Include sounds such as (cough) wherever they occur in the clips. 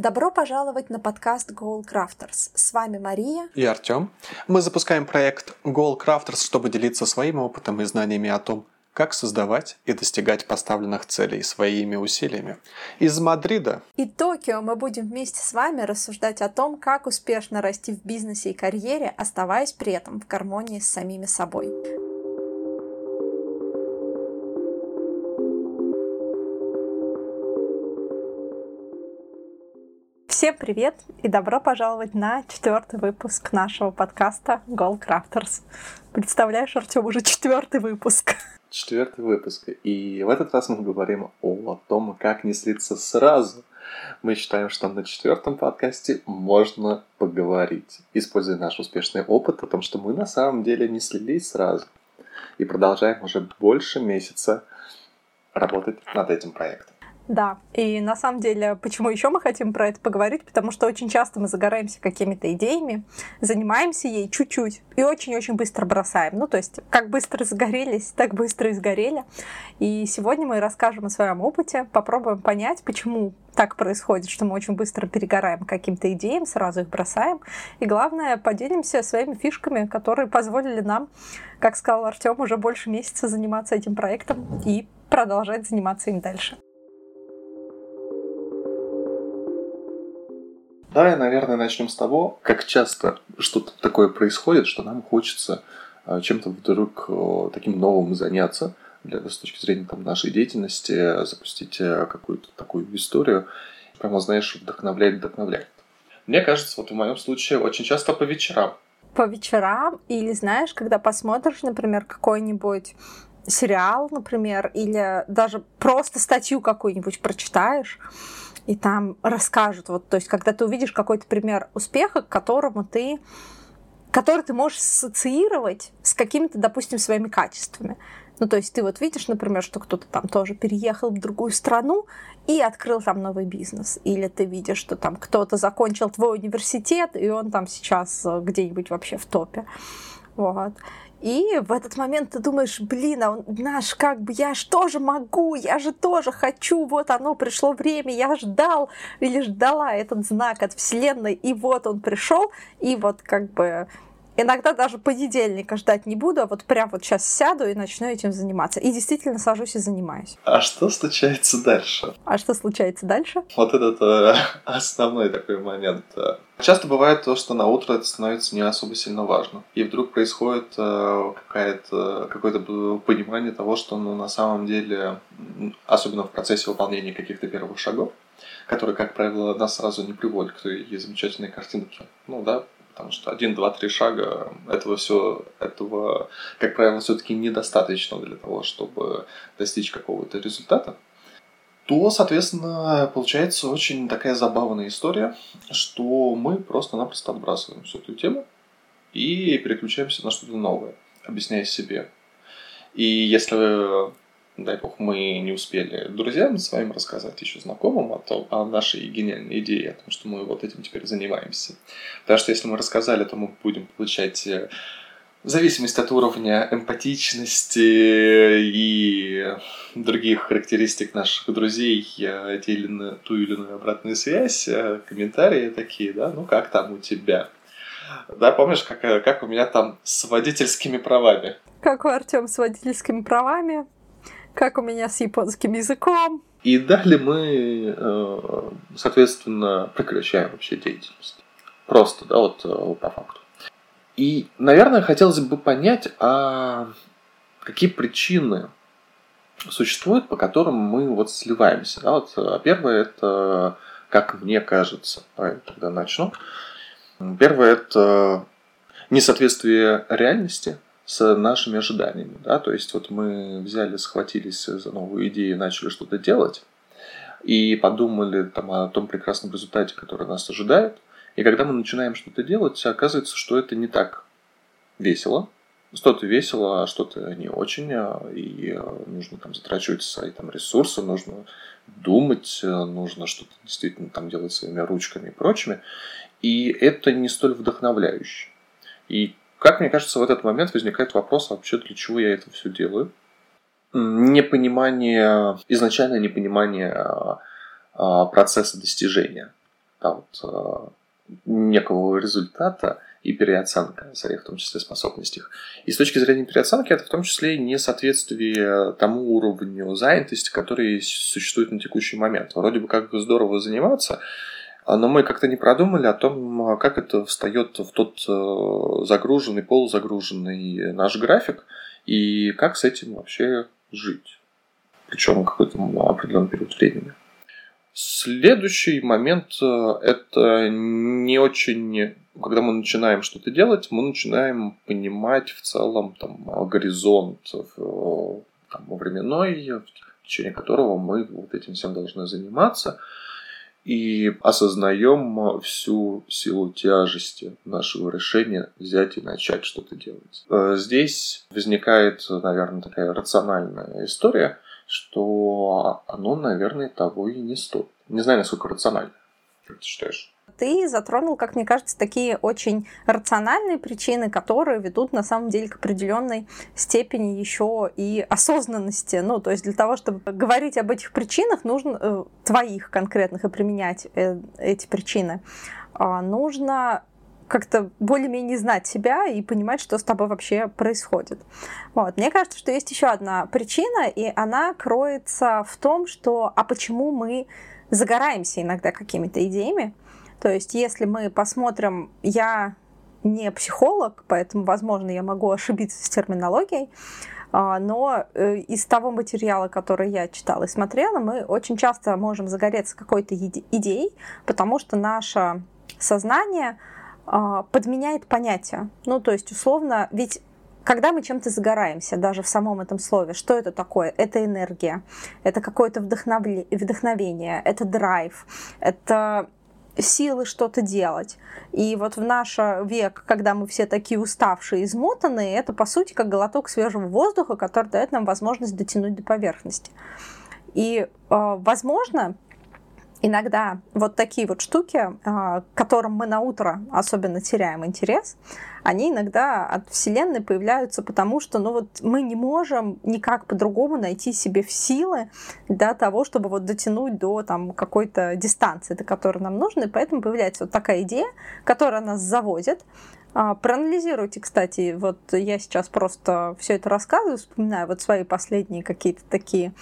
Добро пожаловать на подкаст Goal Crafters. С вами Мария и Артем. Мы запускаем проект Goal Crafters, чтобы делиться своим опытом и знаниями о том, как создавать и достигать поставленных целей своими усилиями. Из Мадрида и Токио мы будем вместе с вами рассуждать о том, как успешно расти в бизнесе и карьере, оставаясь при этом в гармонии с самими собой. Всем привет и добро пожаловать на четвертый выпуск нашего подкаста Goal Crafters. Представляешь, Артем, уже четвертый выпуск. Четвертый выпуск. И в этот раз мы говорим о том, как не слиться сразу. Мы считаем, что на четвертом подкасте можно поговорить, используя наш успешный опыт о том, что мы на самом деле не слились сразу. И продолжаем уже больше месяца работать над этим проектом. Да, и на самом деле, почему еще мы хотим про это поговорить? Потому что очень часто мы загораемся какими-то идеями, занимаемся ей чуть-чуть и очень-очень быстро бросаем. Ну, то есть, как быстро загорелись, так быстро и сгорели. И сегодня мы расскажем о своем опыте, попробуем понять, почему так происходит, что мы очень быстро перегораем каким-то идеям, сразу их бросаем. И главное, поделимся своими фишками, которые позволили нам, как сказал Артем, уже больше месяца заниматься этим проектом и продолжать заниматься им дальше. Давай, наверное, начнем с того, как часто что-то такое происходит, что нам хочется а, чем-то вдруг таким новым заняться, для, с точки зрения там, нашей деятельности, запустить э, какую-то такую историю, прямо, знаешь, вдохновляет, вдохновляет. Мне кажется, вот в моем случае очень часто по вечерам. По вечерам или, знаешь, когда посмотришь, например, какой-нибудь сериал, например, или даже просто статью какую-нибудь прочитаешь, и там расскажут, вот, то есть, когда ты увидишь какой-то пример успеха, к которому ты который ты можешь ассоциировать с какими-то, допустим, своими качествами. Ну, то есть ты вот видишь, например, что кто-то там тоже переехал в другую страну и открыл там новый бизнес. Или ты видишь, что там кто-то закончил твой университет, и он там сейчас э, где-нибудь вообще в топе. Вот. И в этот момент ты думаешь, блин, а он, наш, как бы, я же тоже могу, я же тоже хочу, вот оно, пришло время, я ждал или ждала этот знак от Вселенной, и вот он пришел, и вот как бы Иногда даже понедельника ждать не буду, а вот прям вот сейчас сяду и начну этим заниматься. И действительно сажусь и занимаюсь. А что случается дальше? А что случается дальше? Вот этот э, (laughs) основной такой момент. Часто бывает то, что на утро это становится не особо сильно важно. И вдруг происходит э, какое-то какое-то понимание того, что ну, на самом деле, особенно в процессе выполнения каких-то первых шагов, которые, как правило, нас сразу не приводят к той замечательной картинке. Ну да, потому что один, два, три шага этого все, этого, как правило, все-таки недостаточно для того, чтобы достичь какого-то результата, то, соответственно, получается очень такая забавная история, что мы просто-напросто отбрасываем всю эту тему и переключаемся на что-то новое, объясняя себе. И если дай бог, мы не успели друзьям своим рассказать, еще знакомым о, том, о нашей гениальной идее, о том, что мы вот этим теперь занимаемся. Потому что если мы рассказали, то мы будем получать э, в зависимости от уровня эмпатичности и других характеристик наших друзей, э, те или иные, ту или иную обратную связь, э, комментарии такие, да, ну как там у тебя? Да, помнишь, как, как у меня там с водительскими правами? Как у Артем с водительскими правами? Как у меня с японским языком. И далее мы, э, соответственно, прекращаем вообще деятельность. Просто, да, вот э, по факту. И, наверное, хотелось бы понять, а какие причины существуют, по которым мы вот сливаемся. Да, вот э, первое это, как мне кажется, давай тогда начну. Первое это несоответствие реальности с нашими ожиданиями. Да? То есть вот мы взяли, схватились за новую идею и начали что-то делать, и подумали там, о том прекрасном результате, который нас ожидает. И когда мы начинаем что-то делать, оказывается, что это не так весело. Что-то весело, а что-то не очень, а, и а, нужно там затрачивать свои там, ресурсы, нужно думать, нужно что-то действительно там делать своими ручками и прочими. И это не столь вдохновляюще. И как мне кажется, в этот момент возникает вопрос, а вообще для чего я это все делаю? Непонимание, изначальное непонимание а, а, процесса достижения. да, вот, некого результата и переоценка своих, в том числе, способностей. И с точки зрения переоценки, это в том числе несоответствие тому уровню занятости, который существует на текущий момент. Вроде бы как здорово заниматься, но мы как-то не продумали о том, как это встает в тот э, загруженный, полузагруженный наш график, и как с этим вообще жить. Причем какой-то определенный период времени. Следующий момент э, – это не очень когда мы начинаем что-то делать, мы начинаем понимать в целом там, горизонт там, временной, в течение которого мы вот этим всем должны заниматься, и осознаем всю силу тяжести нашего решения взять и начать что-то делать. Э, здесь возникает, наверное, такая рациональная история, что оно, наверное, того и не стоит. Не знаю, насколько рационально. Как ты считаешь? Ты затронул, как мне кажется, такие очень рациональные причины, которые ведут на самом деле к определенной степени еще и осознанности. Ну, то есть для того, чтобы говорить об этих причинах, нужно э, твоих конкретных и применять э, эти причины, э, нужно как-то более-менее знать себя и понимать, что с тобой вообще происходит. Вот. Мне кажется, что есть еще одна причина, и она кроется в том, что а почему мы загораемся иногда какими-то идеями, то есть, если мы посмотрим, я не психолог, поэтому, возможно, я могу ошибиться с терминологией, а, но э, из того материала, который я читала и смотрела, мы очень часто можем загореться какой-то идеей, потому что наше сознание а, подменяет понятия. Ну, то есть, условно, ведь когда мы чем-то загораемся, даже в самом этом слове, что это такое? Это энергия, это какое-то вдохновение, это драйв, это силы что-то делать. И вот в наш век, когда мы все такие уставшие, измотанные, это по сути как глоток свежего воздуха, который дает нам возможность дотянуть до поверхности. И, э, возможно, иногда вот такие вот штуки, а, к которым мы на утро особенно теряем интерес, они иногда от Вселенной появляются, потому что ну вот мы не можем никак по-другому найти себе силы для того, чтобы вот дотянуть до там какой-то дистанции, до которой нам нужно, и поэтому появляется вот такая идея, которая нас заводит, а, проанализируйте, кстати, вот я сейчас просто все это рассказываю, вспоминаю вот свои последние какие-то такие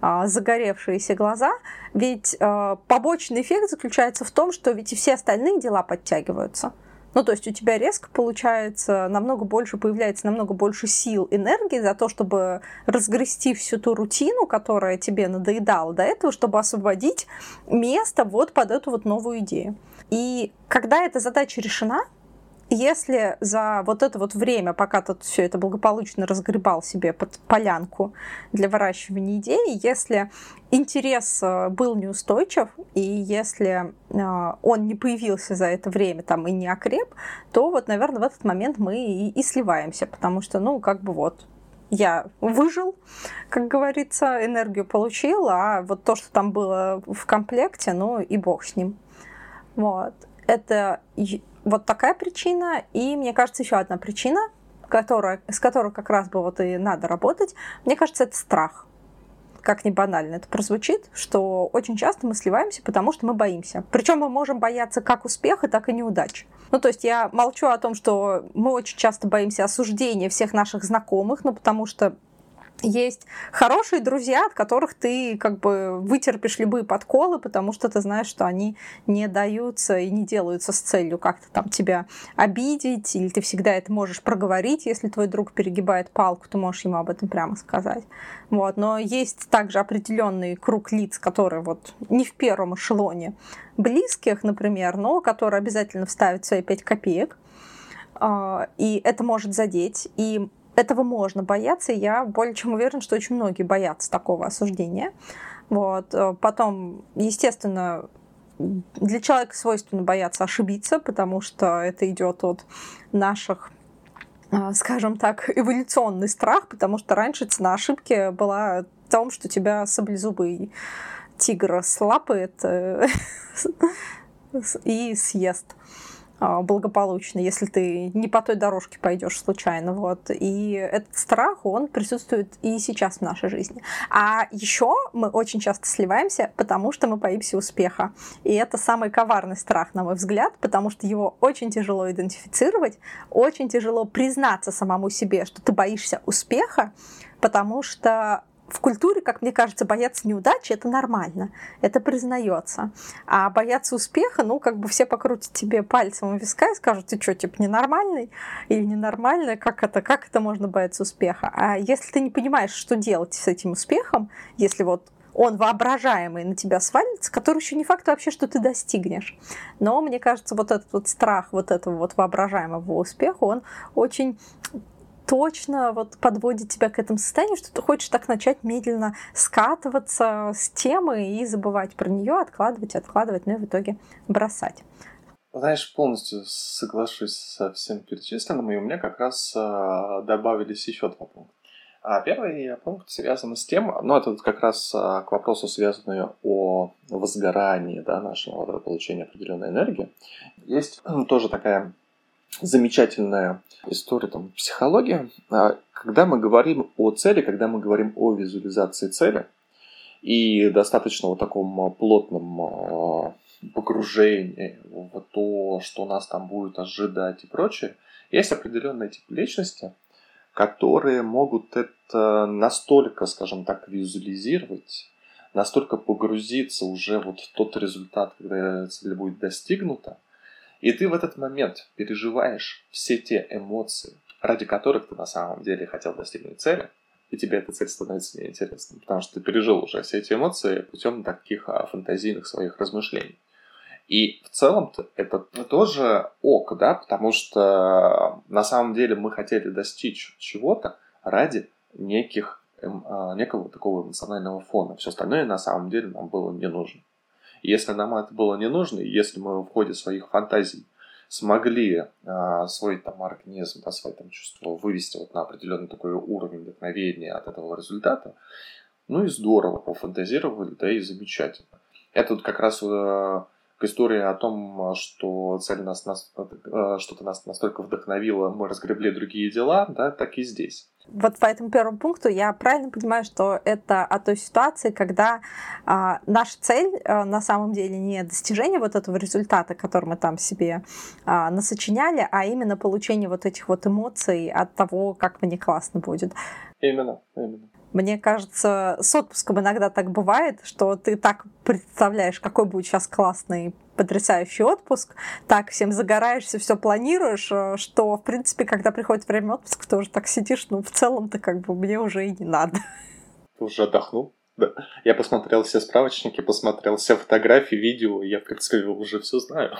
а, загоревшиеся глаза, ведь а, побочный эффект заключается в том, что ведь и все остальные дела подтягиваются. Ну, то есть у тебя резко получается намного больше, появляется намного больше сил, энергии за то, чтобы разгрести всю ту рутину, которая тебе надоедала до этого, чтобы освободить место вот под эту вот новую идею. И когда эта задача решена, если за вот это вот время, пока тут все это благополучно разгребал себе под полянку для выращивания идеи, если интерес э, был неустойчив, и если э, он не появился за это время там и не окреп, то вот, наверное, в этот момент мы и, и сливаемся, потому что, ну, как бы вот, я выжил, как говорится, энергию получил, а вот то, что там было в комплекте, ну и бог с ним. Вот. Это вот такая причина. И, мне кажется, еще одна причина, которая, с которой как раз бы вот и надо работать, мне кажется, это страх. Как ни банально это прозвучит, что очень часто мы сливаемся, потому что мы боимся. Причем мы можем бояться как успеха, так и неудач. Ну, то есть я молчу о том, что мы очень часто боимся осуждения всех наших знакомых, ну, потому что есть хорошие друзья, от которых ты как бы вытерпишь любые подколы, потому что ты знаешь, что они не даются и не делаются с целью как-то там тебя обидеть, или ты всегда это можешь проговорить, если твой друг перегибает палку, ты можешь ему об этом прямо сказать. Вот. Но есть также определенный круг лиц, которые вот не в первом эшелоне близких, например, но которые обязательно вставят свои пять копеек, а, и это может задеть. И этого можно бояться, и я более чем уверена, что очень многие боятся такого осуждения. Вот. Э, потом, естественно, для человека свойственно бояться ошибиться, потому что это идет от наших э, скажем так, эволюционный страх, потому что раньше цена ошибки была в том, что тебя саблезубый тигр слапает э, (laughs) и съест. А, благополучно, если ты не по той дорожке пойдешь случайно. Вот. И этот страх, он присутствует и сейчас в нашей жизни. А еще мы очень часто сливаемся, потому что мы боимся успеха. И это самый коварный страх, на мой взгляд, потому что его очень тяжело идентифицировать, очень тяжело признаться самому себе, что ты боишься успеха, потому что в культуре, как мне кажется, бояться неудачи это нормально, это признается. А бояться успеха, ну, как бы все покрутят тебе пальцем у виска и скажут, ты что, типа, ненормальный или ненормальный, как это, как это можно бояться успеха? А если ты не понимаешь, что делать с этим успехом, если вот он воображаемый на тебя свалится, который еще не факт вообще, что ты достигнешь. Но мне кажется, вот этот вот страх вот этого вот воображаемого успеха, он очень точно вот подводит тебя к этому состоянию, что ты хочешь так начать медленно скатываться с темы и забывать про нее, откладывать, откладывать, ну и в итоге бросать. Знаешь, полностью соглашусь со всем перечисленным, и у меня как раз э, добавились еще два пункта. А первый пункт связан с тем, ну, это как раз э, к вопросу, связанному о возгорании да, нашего получения определенной энергии. Есть тоже такая замечательная история там, психология. А, когда мы говорим о цели, когда мы говорим о визуализации цели и достаточно вот таком плотном а, погружении в то, что нас там будет ожидать и прочее, есть определенные типы личности, которые могут это настолько, скажем так, визуализировать, настолько погрузиться уже вот в тот результат, когда цель будет достигнута, и ты в этот момент переживаешь все те эмоции, ради которых ты на самом деле хотел достигнуть цели, и тебе эта цель становится неинтересной, потому что ты пережил уже все эти эмоции путем таких а, фантазийных своих размышлений. И в целом-то это тоже ок, да, потому что на самом деле мы хотели достичь чего-то ради неких, эм, а, некого такого эмоционального фона. Все остальное на самом деле нам было не нужно. Если нам это было не нужно, если мы в ходе своих фантазий смогли а, свой там организм, да, свои там чувства вывести вот на определенный такой уровень вдохновения от этого результата, ну и здорово пофантазировали, да и замечательно. Это вот как раз э, к истории о том, что цель нас, нас э, что-то нас настолько вдохновило, мы разгребли другие дела, да, так и здесь. Вот по этому первому пункту я правильно понимаю, что это о той ситуации, когда а, наша цель а, на самом деле не достижение вот этого результата, который мы там себе а, насочиняли, а именно получение вот этих вот эмоций от того, как мне классно будет. Именно, именно. Мне кажется, с отпуском иногда так бывает, что ты так представляешь, какой будет сейчас классный потрясающий отпуск, так всем загораешься, все планируешь, э, что, в принципе, когда приходит время отпуска, ты уже так сидишь, ну, в целом-то как бы мне уже и не надо. Ты уже отдохнул? Да. Я посмотрел все справочники, посмотрел все фотографии, видео, я, в принципе, уже все знаю.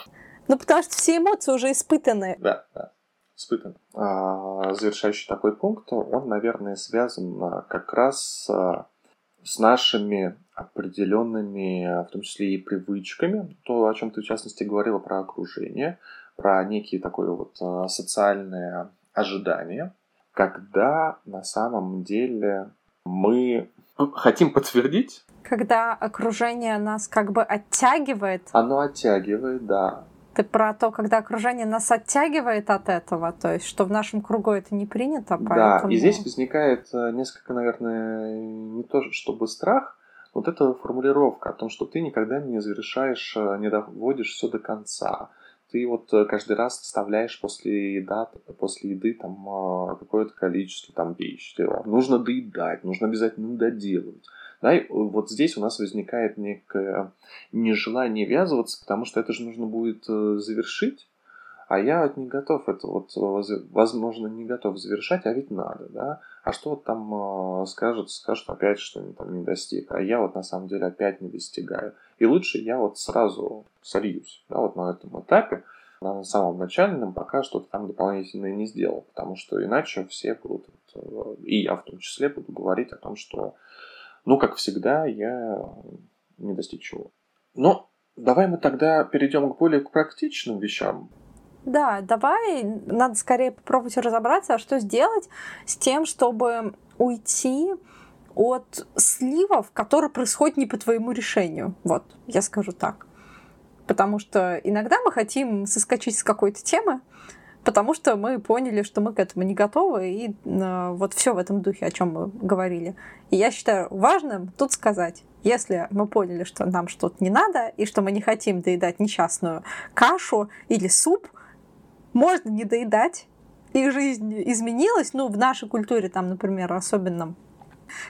Ну, потому что все эмоции уже испытаны. Да, да испытан. А, завершающий такой пункт, он, наверное, связан а, как раз а, с нашими определенными, в том числе и привычками, то, о чем ты в частности говорила про окружение, про некие такое вот социальное ожидание, когда на самом деле мы хотим подтвердить. Когда окружение нас как бы оттягивает. Оно оттягивает, да. Ты про то, когда окружение нас оттягивает от этого, то есть, что в нашем кругу это не принято, поэтому... Да, и здесь возникает э, несколько, наверное, не то чтобы страх, вот эта формулировка о том, что ты никогда не завершаешь, э, не доводишь все до конца. Ты вот э, каждый раз вставляешь после, еда, после еды там какое-то количество там вещей. Нужно доедать, нужно обязательно доделывать. Да, и вот здесь у нас возникает некое нежелание ввязываться, потому что это же нужно будет э, завершить, а я вот не готов это вот, э, возможно, не готов завершать, а ведь надо, да. А что вот там э, скажут, скажут опять, что я там не достиг, а я вот на самом деле опять не достигаю. И лучше я вот сразу сольюсь, да, вот на этом этапе, на самом начальном, пока что-то там дополнительное не сделал, потому что иначе все будут, и я в том числе буду говорить о том, что ну, как всегда, я не достиг чего. Но давай мы тогда перейдем к более практичным вещам. Да, давай, надо скорее попробовать разобраться, а что сделать с тем, чтобы уйти от сливов, которые происходят не по твоему решению. Вот, я скажу так. Потому что иногда мы хотим соскочить с какой-то темы, потому что мы поняли, что мы к этому не готовы, и э, вот все в этом духе, о чем мы говорили. И я считаю важным тут сказать, если мы поняли, что нам что-то не надо, и что мы не хотим доедать несчастную кашу или суп, можно не доедать, и жизнь изменилась, ну, в нашей культуре там, например, особенно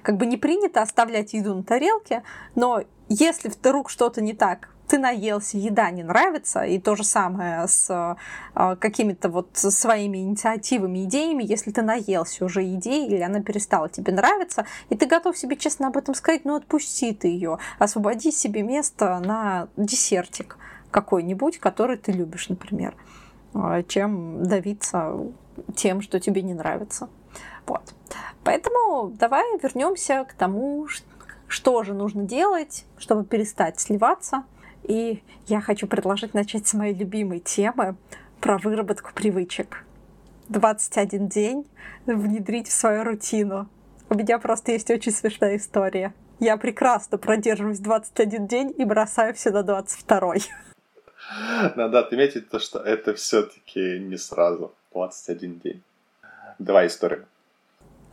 как бы не принято оставлять еду на тарелке, но если вдруг что-то не так, ты наелся, еда не нравится, и то же самое с э, какими-то вот своими инициативами, идеями, если ты наелся уже идеей, или она перестала тебе нравиться, и ты готов себе честно об этом сказать, ну отпусти ты ее, освободи себе место на десертик какой-нибудь, который ты любишь, например, э, чем давиться тем, что тебе не нравится. Вот. Поэтому давай вернемся к тому, что же нужно делать, чтобы перестать сливаться. И я хочу предложить начать с моей любимой темы про выработку привычек. 21 день внедрить в свою рутину. У меня просто есть очень смешная история. Я прекрасно продерживаюсь 21 день и бросаю все на 22. (laughs) Надо отметить то, что это все-таки не сразу. 21 день. Два истории.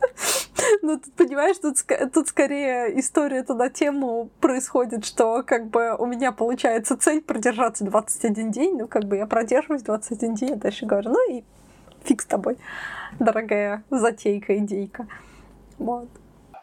(laughs) (laughs) Ну, ты понимаешь, тут, тут скорее история-то на тему происходит, что как бы у меня получается цель продержаться 21 день, ну, как бы я продерживаюсь 21 день, а дальше говорю, ну и фиг с тобой, дорогая затейка, идейка. Вот.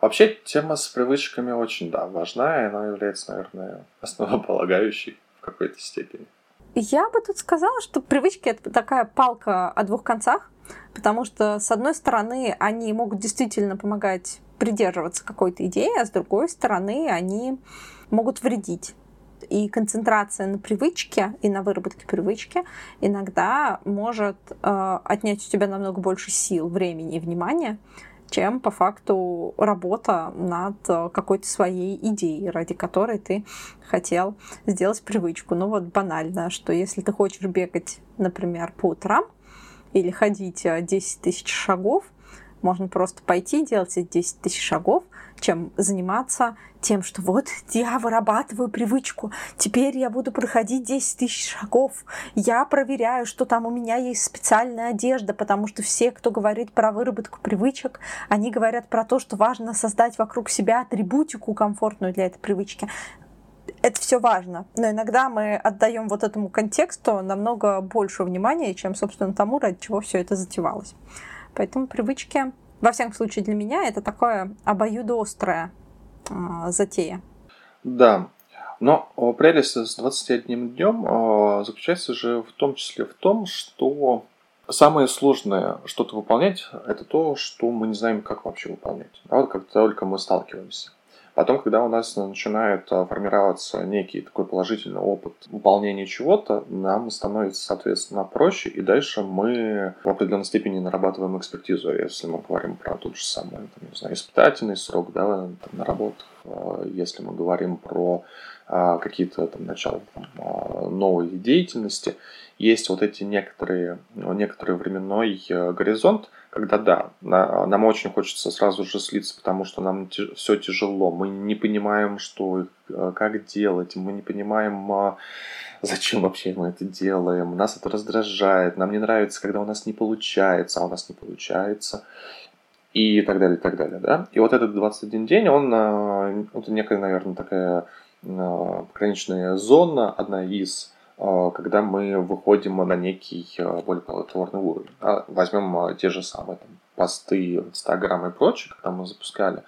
Вообще, тема с привычками очень, да, важна, и она является, наверное, основополагающей в какой-то степени. Я бы тут сказала, что привычки это такая палка о двух концах, потому что, с одной стороны, они могут действительно помогать придерживаться какой-то идеи, а с другой стороны, они могут вредить. И концентрация на привычке и на выработке привычки иногда может э, отнять у тебя намного больше сил, времени и внимания, чем по факту работа над э, какой-то своей идеей, ради которой ты хотел сделать привычку. Ну вот банально, что если ты хочешь бегать, например, по утрам или ходить 10 э, тысяч шагов, можно просто пойти делать эти 10 тысяч шагов, чем заниматься тем, что вот я вырабатываю привычку, теперь я буду проходить 10 тысяч шагов, я проверяю, что там у меня есть специальная одежда, потому что все, кто говорит про выработку привычек, они говорят про то, что важно создать вокруг себя атрибутику комфортную для этой привычки. Это все важно, но иногда мы отдаем вот этому контексту намного больше внимания, чем, собственно, тому, ради чего все это затевалось. Поэтому привычки, во всяком случае для меня, это такое обоюдоострая э, затея. Да, но прелесть с 21 днем э, заключается же в том числе в том, что самое сложное что-то выполнять, это то, что мы не знаем, как вообще выполнять. А вот как только мы сталкиваемся. Потом, когда у нас начинает а, формироваться некий такой положительный опыт выполнения чего-то, нам становится, соответственно, проще, и дальше мы в определенной степени нарабатываем экспертизу. Если мы говорим про тот же самый, там, не знаю, испытательный срок да, там, на работах, а, если мы говорим про а, какие-то там начала там, новой деятельности, есть вот эти некоторые, некоторый временной э, горизонт, когда да, нам очень хочется сразу же слиться, потому что нам все тяжело, мы не понимаем, что э, как делать, мы не понимаем, а, зачем вообще мы это делаем, нас это раздражает, нам не нравится, когда у нас не получается, а у нас не получается, и так далее, и так далее, да. И вот этот 21 день, он, э, это некая, наверное, такая пограничная зона, одна из, когда мы выходим на некий а, более плодотворный уровень. Возьмем те же самые там, посты Инстаграм и прочее, когда мы запускали,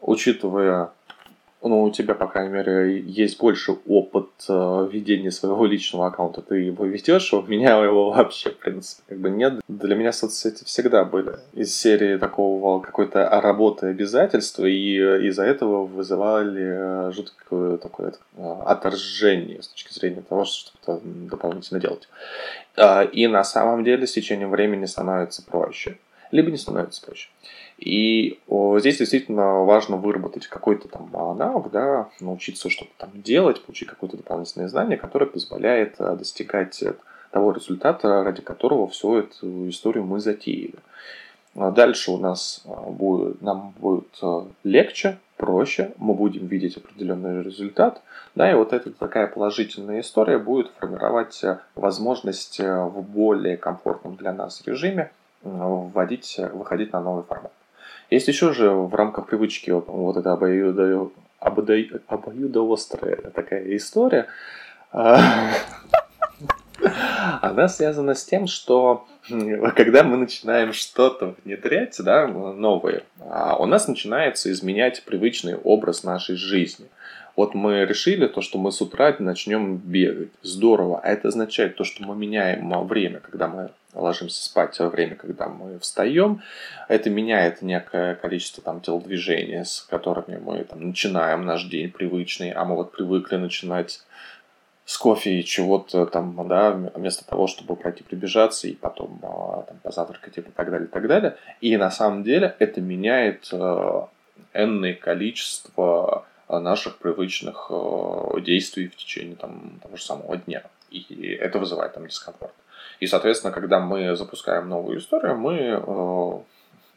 учитывая ну, у тебя, по крайней мере, есть больше опыт э, ведения своего личного аккаунта. Ты его ведешь, а у меня его вообще, в принципе, как бы нет. Для меня соцсети всегда были из серии такого какой-то работы обязательства, и э, из-за этого вызывали э, жуткое такое отторжение с точки зрения того, что что-то дополнительно делать. И на самом деле с течением времени становится проще. Либо не становится проще. И здесь действительно важно выработать какой-то там навык, да, научиться что-то там делать, получить какое-то дополнительное знание, которое позволяет э, достигать того результата, ради которого всю эту историю мы затеяли. А дальше у нас э, будет, нам будет э, легче, проще, мы будем видеть определенный результат, да, и вот эта такая положительная история будет формировать э, возможность э, в более комфортном для нас режиме вводить, выходить на новый формат. Есть еще же в рамках привычки вот, эта обоюдо, обоюдо, обоюдоострая такая история, (laughs) она связана с тем, что когда мы начинаем что-то внедрять, да, новое, а у нас начинается изменять привычный образ нашей жизни. Вот мы решили то, что мы с утра начнем бегать. Здорово. А это означает то, что мы меняем время, когда мы ложимся спать, во время, когда мы встаем. Это меняет некое количество там телодвижений, с которыми мы там, начинаем наш день привычный, а мы вот привыкли начинать с кофе и чего-то там, да, вместо того, чтобы пойти прибежаться и потом а, там, позавтракать и так далее, и так далее. И на самом деле это меняет э, энное количество наших привычных э, действий в течение там, того же самого дня. И это вызывает там дискомфорт. И, соответственно, когда мы запускаем новую историю, мы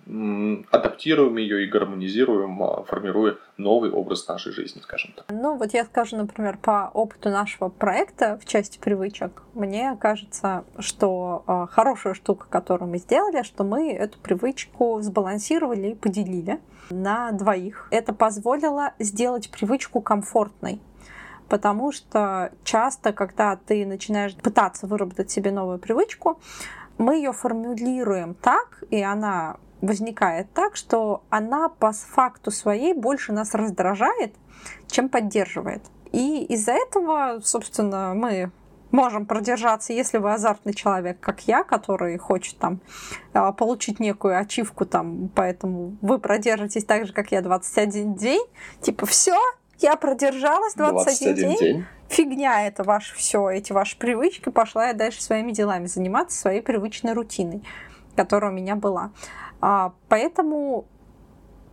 э, адаптируем ее и гармонизируем, а, формируя новый образ нашей жизни, скажем так. Ну, вот я скажу, например, по опыту нашего проекта в части привычек, мне кажется, что э, хорошая штука, которую мы сделали, что мы эту привычку сбалансировали и поделили на двоих. Это позволило сделать привычку комфортной потому что часто, когда ты начинаешь пытаться выработать себе новую привычку, мы ее формулируем так, и она возникает так, что она по факту своей больше нас раздражает, чем поддерживает. И из-за этого, собственно, мы можем продержаться, если вы азартный человек, как я, который хочет там а, получить некую ачивку там, поэтому вы продержитесь так же, как я, 21 день. Типа, все, я продержалась 21, 21 день. день. Фигня это ваше все, эти ваши привычки. Пошла я дальше своими делами заниматься, своей привычной рутиной, которая у меня была. А, поэтому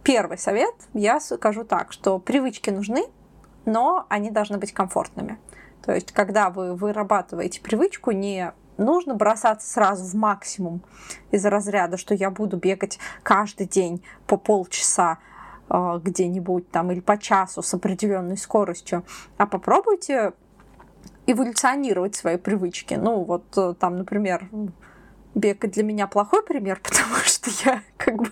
первый совет я скажу так, что привычки нужны, но они должны быть комфортными. То есть, когда вы вырабатываете привычку, не нужно бросаться сразу в максимум из разряда, что я буду бегать каждый день по полчаса где-нибудь там или по часу с определенной скоростью, а попробуйте эволюционировать свои привычки. Ну, вот э, там, например, бег для меня плохой пример, (laughs) потому что я как бы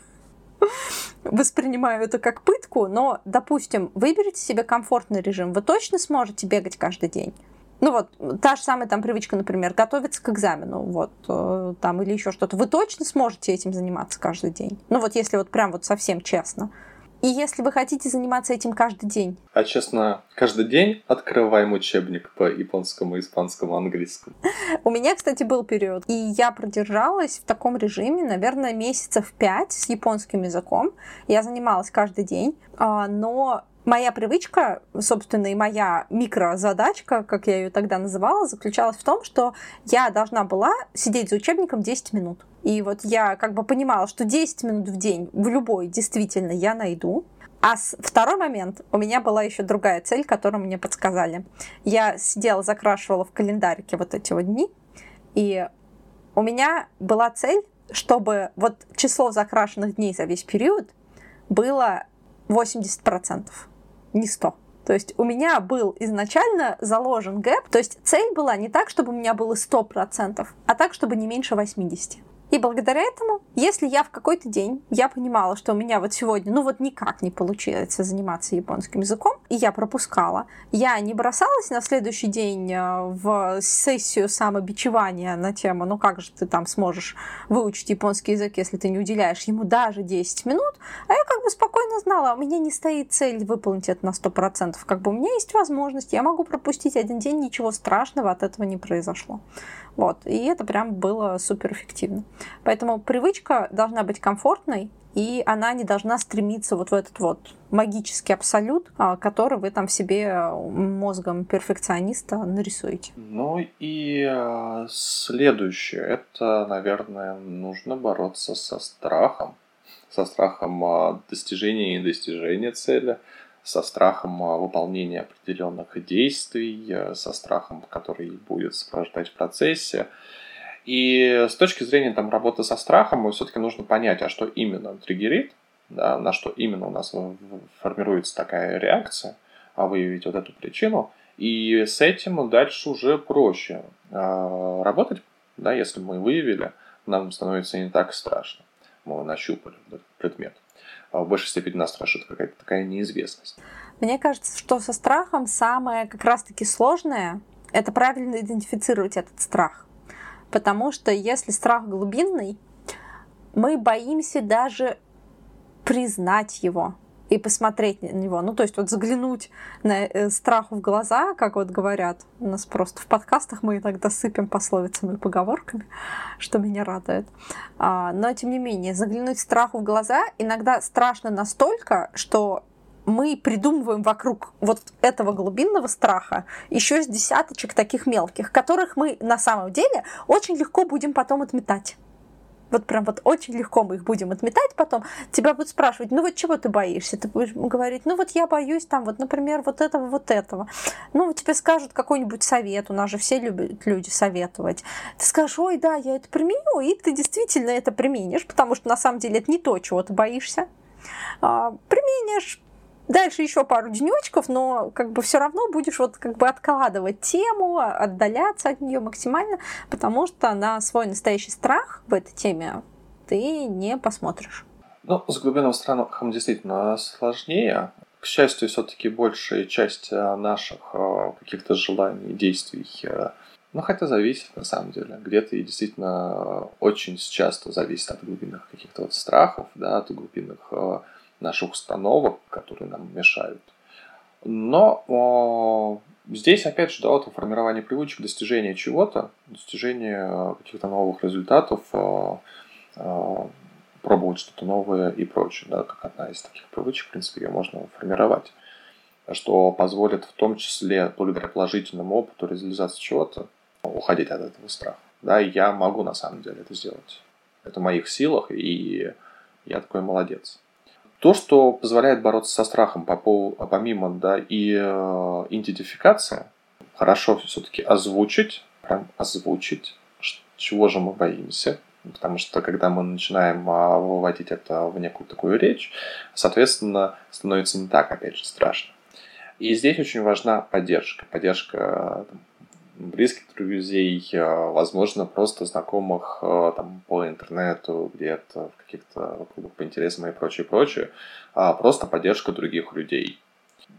воспринимаю это как пытку, но, допустим, выберите себе комфортный режим, вы точно сможете бегать каждый день. Ну вот, та же самая там привычка, например, готовиться к экзамену, вот, э, там, или еще что-то. Вы точно сможете этим заниматься каждый день? Ну вот, если вот прям вот совсем честно. И если вы хотите заниматься этим каждый день. А честно, каждый день открываем учебник по японскому, испанскому, английскому. У меня, кстати, был период. И я продержалась в таком режиме, наверное, месяцев пять с японским языком. Я занималась каждый день. А, но моя привычка, собственно, и моя микрозадачка, как я ее тогда называла, заключалась в том, что я должна была сидеть за учебником 10 минут. И вот я как бы понимала, что 10 минут в день в любой действительно я найду. А второй момент, у меня была еще другая цель, которую мне подсказали. Я сидела, закрашивала в календарике вот эти вот дни, и у меня была цель, чтобы вот число закрашенных дней за весь период было 80%, не 100%. То есть у меня был изначально заложен гэп, то есть цель была не так, чтобы у меня было 100%, а так, чтобы не меньше 80%. И благодаря этому, если я в какой-то день, я понимала, что у меня вот сегодня, ну вот никак не получается заниматься японским языком, и я пропускала, я не бросалась на следующий день э, в сессию самобичевания на тему, ну как же ты там сможешь выучить японский язык, если ты не уделяешь ему даже 10 минут, а я как бы спокойно знала, у меня не стоит цель выполнить это на 100%, как бы у меня есть возможность, я могу пропустить один день, ничего страшного от этого не произошло. Вот. И это прям было супер эффективно. Поэтому привычка должна быть комфортной, и она не должна стремиться вот в этот вот магический абсолют, а, который вы там себе мозгом перфекциониста нарисуете. Ну и э, следующее, это, наверное, нужно бороться со страхом, со страхом достижения и недостижения цели, со страхом а, выполнения определенных действий, э, со страхом, который будет сопровождать в процессе. И с точки зрения там, работы со страхом, все-таки нужно понять, а что именно триггерит да, на что именно у нас формируется такая реакция, а выявить вот эту причину, и с этим дальше уже проще э, работать, да, если мы выявили, нам становится не так страшно. Мы нащупали этот предмет. А в большей степени нас страшит какая-то такая неизвестность. Мне кажется, что со страхом самое как раз-таки сложное — это правильно идентифицировать этот страх. Потому что если страх глубинный, мы боимся даже признать его и посмотреть на него. Ну, то есть вот заглянуть на э, страху в глаза, как вот говорят, у нас просто в подкастах мы иногда сыпем пословицами и поговорками, что меня радует. А, но, тем не менее, заглянуть страху в глаза иногда страшно настолько, что мы придумываем вокруг вот этого глубинного страха еще с десяточек таких мелких, которых мы на самом деле очень легко будем потом отметать. Вот прям вот очень легко мы их будем отметать потом. Тебя будут спрашивать, ну вот чего ты боишься? Ты будешь говорить, ну вот я боюсь там вот, например, вот этого, вот этого. Ну, тебе скажут какой-нибудь совет, у нас же все любят люди советовать. Ты скажешь, ой, да, я это применю, и ты действительно это применишь, потому что на самом деле это не то, чего ты боишься. А, применишь, Дальше еще пару денечков, но как бы все равно будешь вот как бы откладывать тему, отдаляться от нее максимально, потому что на свой настоящий страх в этой теме ты не посмотришь. Ну, с глубинным страхом действительно сложнее. К счастью, все-таки большая часть э, наших э, каких-то желаний, действий э, ну, хотя зависит на самом деле. Где-то и действительно очень часто зависит от глубинных каких-то вот страхов, да, от глубинных наших установок, которые нам мешают. Но о, здесь, опять же, да, вот формирование привычек, достижение чего-то, достижение каких-то новых результатов, о, о, пробовать что-то новое и прочее, да, как одна из таких привычек, в принципе, ее можно формировать, что позволит в том числе, благодаря положительному опыту реализации чего-то, уходить от этого страха. Да, я могу на самом деле это сделать. Это в моих силах, и я такой молодец. То, что позволяет бороться со страхом помимо да, и э, идентификация, хорошо все-таки озвучить, прям озвучить, чего же мы боимся, потому что когда мы начинаем а, выводить это в некую такую речь, соответственно, становится не так, опять же, страшно. И здесь очень важна поддержка. Поддержка близких друзей, а, возможно, просто знакомых а, там, по интернету, где-то в каких-то клубах по интересам и прочее, прочее, а просто поддержка других людей.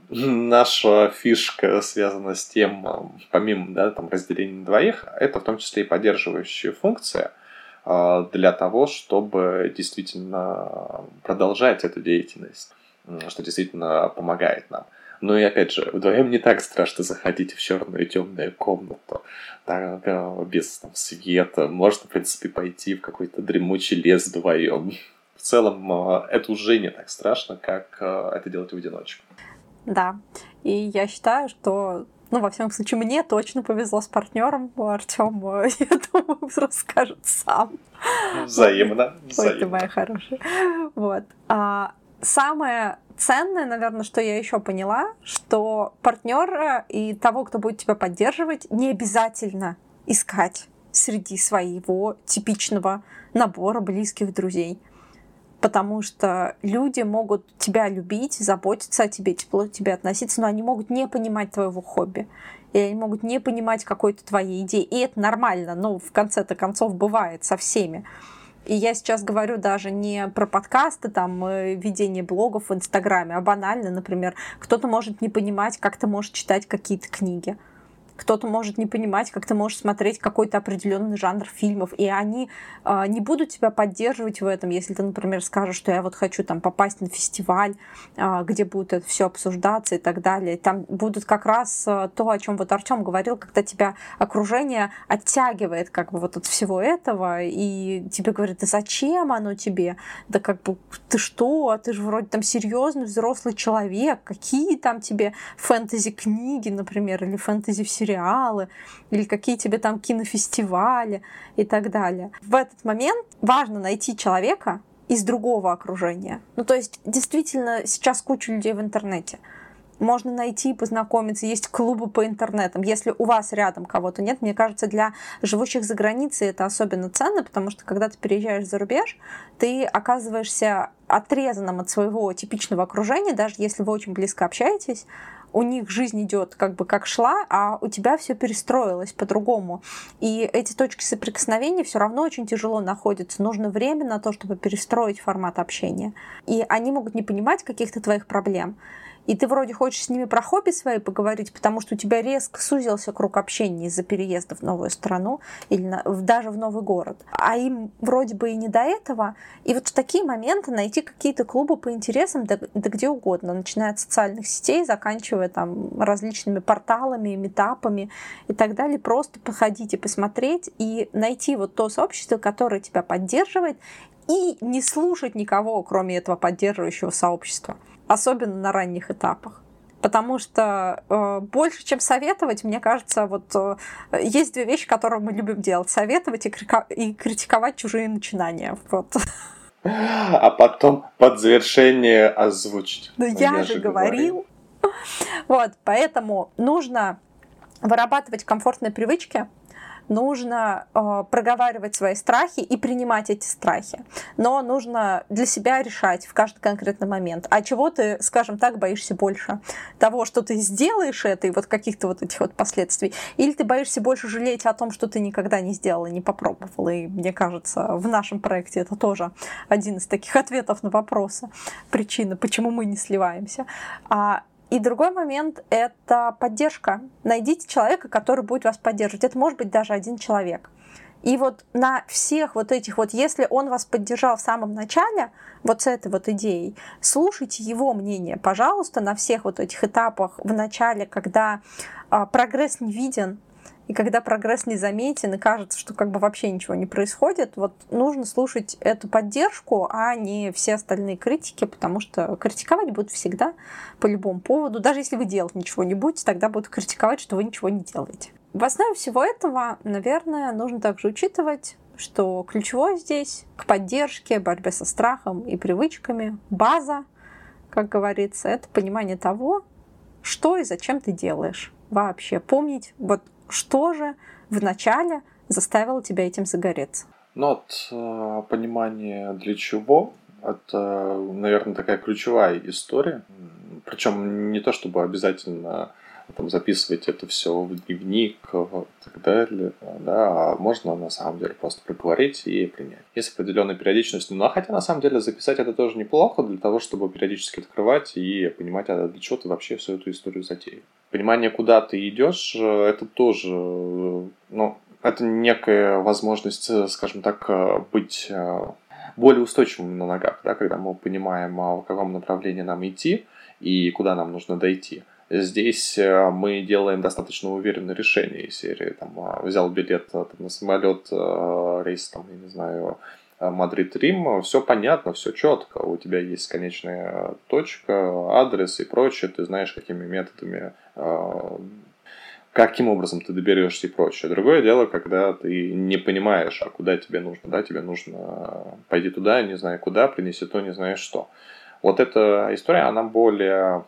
Наша фишка связана с тем, помимо да, там, разделения двоих, это в том числе и поддерживающая функция а, для того, чтобы действительно продолжать эту деятельность, что действительно помогает нам. Ну и опять же, вдвоем не так страшно заходить в черную темную комнату, так, без там, света. Можно, в принципе, пойти в какой-то дремучий лес вдвоем. В целом, а, это уже не так страшно, как а, это делать в одиночку. Да. И я считаю, что ну, во всяком случае, мне точно повезло с партнером. Артем, (laughs) я думаю, расскажет сам. Взаимно. Ой, ты моя хорошая. Вот. А, самое ценное, наверное, что я еще поняла, что партнера и того, кто будет тебя поддерживать, не обязательно искать среди своего типичного набора близких друзей. Потому что люди могут тебя любить, заботиться о тебе, тепло к тебе относиться, но они могут не понимать твоего хобби. И они могут не понимать какой-то твоей идеи. И это нормально, но в конце-то концов бывает со всеми. И я сейчас говорю даже не про подкасты, там, э, ведение блогов в Инстаграме, а банально, например, кто-то может не понимать, как ты можешь читать какие-то книги кто-то может не понимать, как ты можешь смотреть какой-то определенный жанр фильмов, и они э, не будут тебя поддерживать в этом, если ты, например, скажешь, что я вот хочу там попасть на фестиваль, э, где будет это все обсуждаться и так далее. Там будут как раз э, то, о чем вот Артем говорил, когда тебя окружение оттягивает как бы вот от всего этого, и тебе говорят, да зачем оно тебе? Да как бы ты что? Ты же вроде там серьезный взрослый человек, какие там тебе фэнтези-книги, например, или фэнтези-сериалы сериалы, или какие тебе там кинофестивали и так далее. В этот момент важно найти человека из другого окружения. Ну, то есть, действительно, сейчас куча людей в интернете. можно найти, познакомиться, есть клубы по интернетам. Если у вас рядом кого-то нет, мне кажется, для живущих за границей это особенно ценно, потому что когда ты переезжаешь за рубеж, ты оказываешься отрезанным от своего типичного окружения, даже если вы очень близко общаетесь, у них жизнь идет как бы как шла, а у тебя все перестроилось по-другому. И эти точки соприкосновения все равно очень тяжело находятся. Нужно время на то, чтобы перестроить формат общения. И они могут не понимать каких-то твоих проблем и ты вроде хочешь с ними про хобби свои поговорить, потому что у тебя резко сузился круг общения из-за переезда в новую страну или на, даже в новый город. А им вроде бы и не до этого. И вот в такие моменты найти какие-то клубы по интересам, да, да где угодно, начиная от социальных сетей, заканчивая там различными порталами, метапами и так далее, просто походить и посмотреть и найти вот то сообщество, которое тебя поддерживает, и не слушать никого, кроме этого поддерживающего сообщества особенно на ранних этапах. Потому что э, больше, чем советовать, мне кажется, вот э, есть две вещи, которые мы любим делать: советовать и, крика- и критиковать чужие начинания. Вот. А потом под завершение озвучить. Ну, я, я же говорил. говорил. Вот, поэтому нужно вырабатывать комфортные привычки, нужно э, проговаривать свои страхи и принимать эти страхи. Но нужно для себя решать в каждый конкретный момент, а чего ты, скажем так, боишься больше? Того, что ты сделаешь это и вот каких-то вот этих вот последствий, или ты боишься больше жалеть о том, что ты никогда не сделала, не попробовала. И мне кажется, в нашем проекте это тоже один из таких ответов на вопросы, причины, почему мы не сливаемся. А и другой момент — это поддержка. Найдите человека, который будет вас поддерживать. Это может быть даже один человек. И вот на всех вот этих вот, если он вас поддержал в самом начале, вот с этой вот идеей, слушайте его мнение, пожалуйста, на всех вот этих этапах в начале, когда а, прогресс не виден, и когда прогресс не заметен и кажется, что как бы вообще ничего не происходит, вот нужно слушать эту поддержку, а не все остальные критики, потому что критиковать будут всегда по любому поводу. Даже если вы делать ничего не будете, тогда будут критиковать, что вы ничего не делаете. В основе всего этого, наверное, нужно также учитывать, что ключевое здесь к поддержке, борьбе со страхом и привычками, база, как говорится, это понимание того, что и зачем ты делаешь вообще. Помнить вот что же в начале заставило тебя этим загореться? Ну вот э, понимание для чего, это, наверное, такая ключевая история. Причем не то, чтобы обязательно там, записывать это все в дневник и так далее, да, а можно на самом деле просто проговорить и принять. Есть определенная периодичность, ну а хотя на самом деле записать это тоже неплохо для того, чтобы периодически открывать и понимать, а для чего ты вообще всю эту историю затеял понимание, куда ты идешь, э, это тоже, э, ну, это некая возможность, э, скажем так, быть более устойчивым на ногах, да, когда мы понимаем, а, в каком направлении нам идти и куда нам нужно дойти. Здесь мы делаем достаточно уверенное решение из серии. Там, взял билет там, на самолет, рейс, там, я не знаю, Э, Мадрид-Рим, все понятно, все четко, у тебя есть конечная точка, адрес и прочее, ты знаешь, какими методами, э, каким образом ты доберешься и прочее. Другое дело, когда ты не понимаешь, а куда тебе нужно, да, тебе нужно пойти туда, не знаю куда, принеси то, не знаешь что. Вот эта история, она более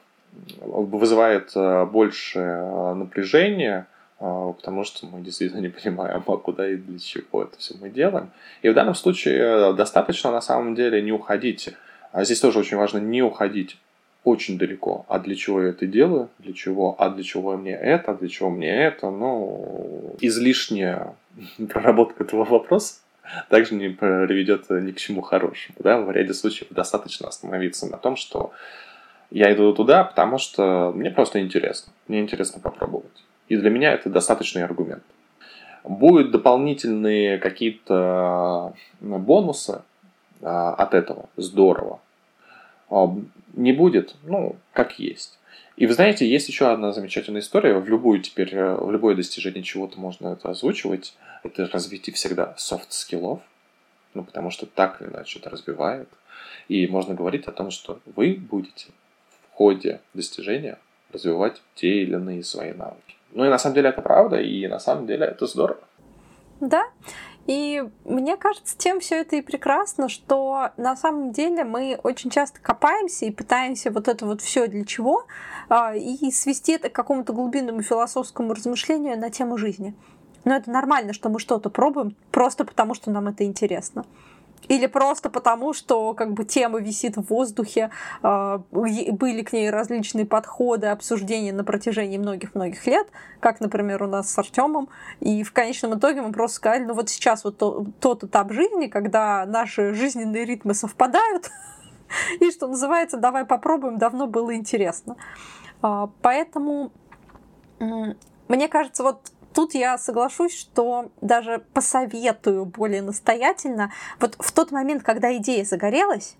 вызывает э, больше напряжения, а, потому что мы действительно не понимаем, а куда и для чего это все мы делаем. И в данном случае э, достаточно на самом деле не уходить. А здесь тоже очень важно не уходить очень далеко. А для чего я это делаю? Для чего? А для чего мне это? А для чего мне это? Ну, излишняя (laughs) проработка этого вопроса также не приведет ни к чему хорошему. Да? В ряде случаев достаточно остановиться на том, что я иду туда, потому что мне просто интересно. Мне интересно попробовать. И для меня это достаточный аргумент. Будут дополнительные какие-то э, бонусы э, от этого. Здорово. А, не будет, ну, как есть. И вы знаете, есть еще одна замечательная история. В любую теперь, э, в любое достижение чего-то можно это озвучивать. Это развитие всегда soft skill ов. Ну, потому что так или иначе это разбивает. И можно говорить о том, что вы будете ходе достижения развивать те или иные свои навыки. Ну и на самом деле это правда, и на самом деле это здорово. Да. И мне кажется, тем все это и прекрасно, что на самом деле мы очень часто копаемся и пытаемся вот это вот все для чего а, и свести это к какому-то глубинному философскому размышлению на тему жизни. Но это нормально, что мы что-то пробуем просто потому, что нам это интересно. Или просто потому, что как бы тема висит в воздухе, э, были к ней различные подходы, обсуждения на протяжении многих-многих лет, как, например, у нас с Артемом. И в конечном итоге мы просто сказали, ну вот сейчас вот то, тот этап жизни, когда наши жизненные ритмы совпадают, (laughs) и что называется, давай попробуем, давно было интересно. Э, поэтому мне кажется, вот тут я соглашусь, что даже посоветую более настоятельно. Вот в тот момент, когда идея загорелась,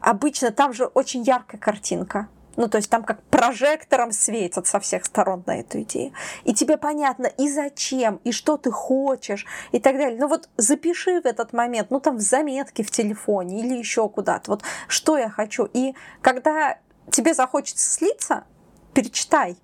обычно там же очень яркая картинка. Ну, то есть там как прожектором светят со всех сторон на эту идею. И тебе понятно, и зачем, и что ты хочешь, и так далее. Ну вот запиши в этот момент, ну там в заметке в телефоне или еще куда-то, вот что я хочу. И когда тебе захочется слиться, перечитай,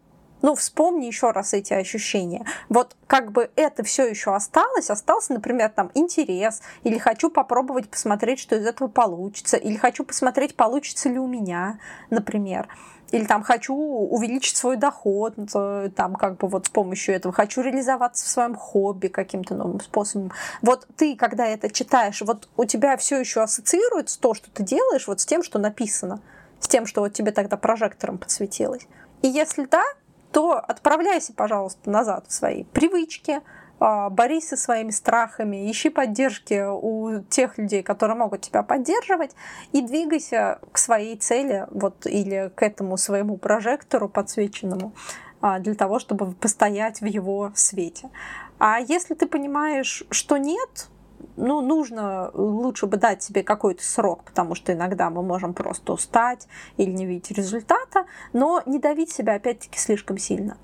ну, вспомни еще раз эти ощущения. Вот как бы это все еще осталось, остался, например, там интерес, или хочу попробовать посмотреть, что из этого получится, или хочу посмотреть, получится ли у меня, например. Или там хочу увеличить свой доход, э, там как бы вот с помощью этого хочу реализоваться в своем хобби каким-то новым способом. Вот ты, когда это читаешь, вот у тебя все еще ассоциируется то, что ты делаешь, вот с тем, что написано, с тем, что вот тебе тогда прожектором подсветилось. И если да, то отправляйся, пожалуйста, назад в свои привычки, а, борись со своими страхами, ищи поддержки у тех людей, которые могут тебя поддерживать, и двигайся к своей цели, вот, или к этому своему прожектору подсвеченному, а, для того, чтобы постоять в его свете. А если ты понимаешь, что нет, ну, нужно лучше бы дать себе какой-то срок, потому что иногда мы можем просто устать или не видеть результата, но не давить себя опять-таки слишком сильно.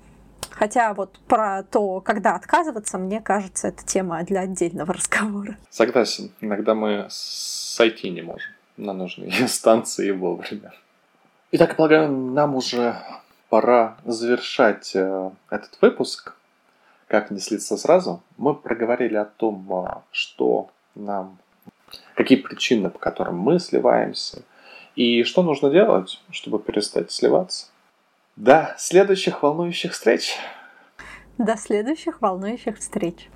Хотя вот про то, когда отказываться, мне кажется, это тема для отдельного разговора. Согласен. Иногда мы сойти не можем на нужные (laughs) станции вовремя. Итак, полагаю, нам уже пора завершать э, этот выпуск как не слиться сразу, мы проговорили о том, а, что нам, какие причины, по которым мы сливаемся, и что нужно делать, чтобы перестать сливаться. До следующих волнующих встреч! До следующих волнующих встреч!